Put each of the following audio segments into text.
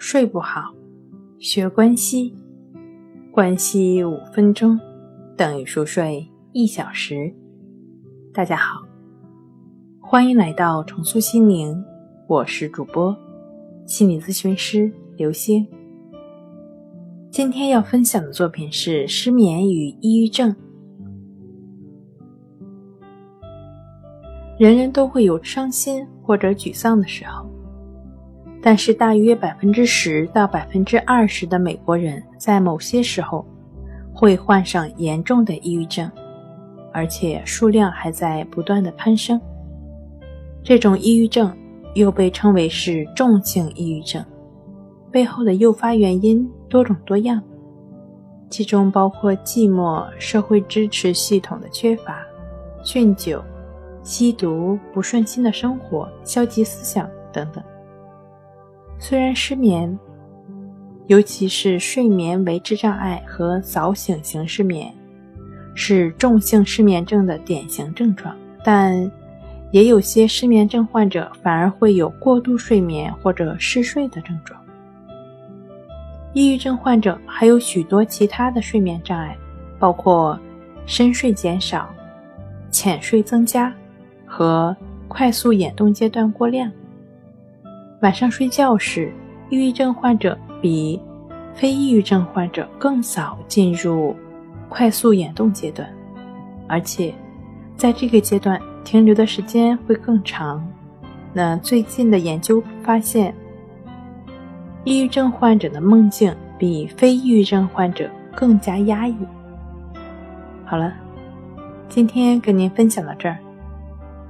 睡不好，学关西，关西五分钟等于熟睡一小时。大家好，欢迎来到重塑心灵，我是主播心理咨询师刘星。今天要分享的作品是失眠与抑郁症。人人都会有伤心或者沮丧的时候，但是大约百分之十到百分之二十的美国人在某些时候会患上严重的抑郁症，而且数量还在不断的攀升。这种抑郁症又被称为是重性抑郁症，背后的诱发原因多种多样，其中包括寂寞、社会支持系统的缺乏、酗酒。吸毒、不顺心的生活、消极思想等等。虽然失眠，尤其是睡眠维持障碍和早醒型失眠，是重性失眠症的典型症状，但也有些失眠症患者反而会有过度睡眠或者嗜睡的症状。抑郁症患者还有许多其他的睡眠障碍，包括深睡减少、浅睡增加。和快速眼动阶段过量。晚上睡觉时，抑郁症患者比非抑郁症患者更早进入快速眼动阶段，而且在这个阶段停留的时间会更长。那最近的研究发现，抑郁症患者的梦境比非抑郁症患者更加压抑。好了，今天跟您分享到这儿。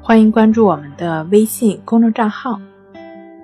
欢迎关注我们的微信公众账号“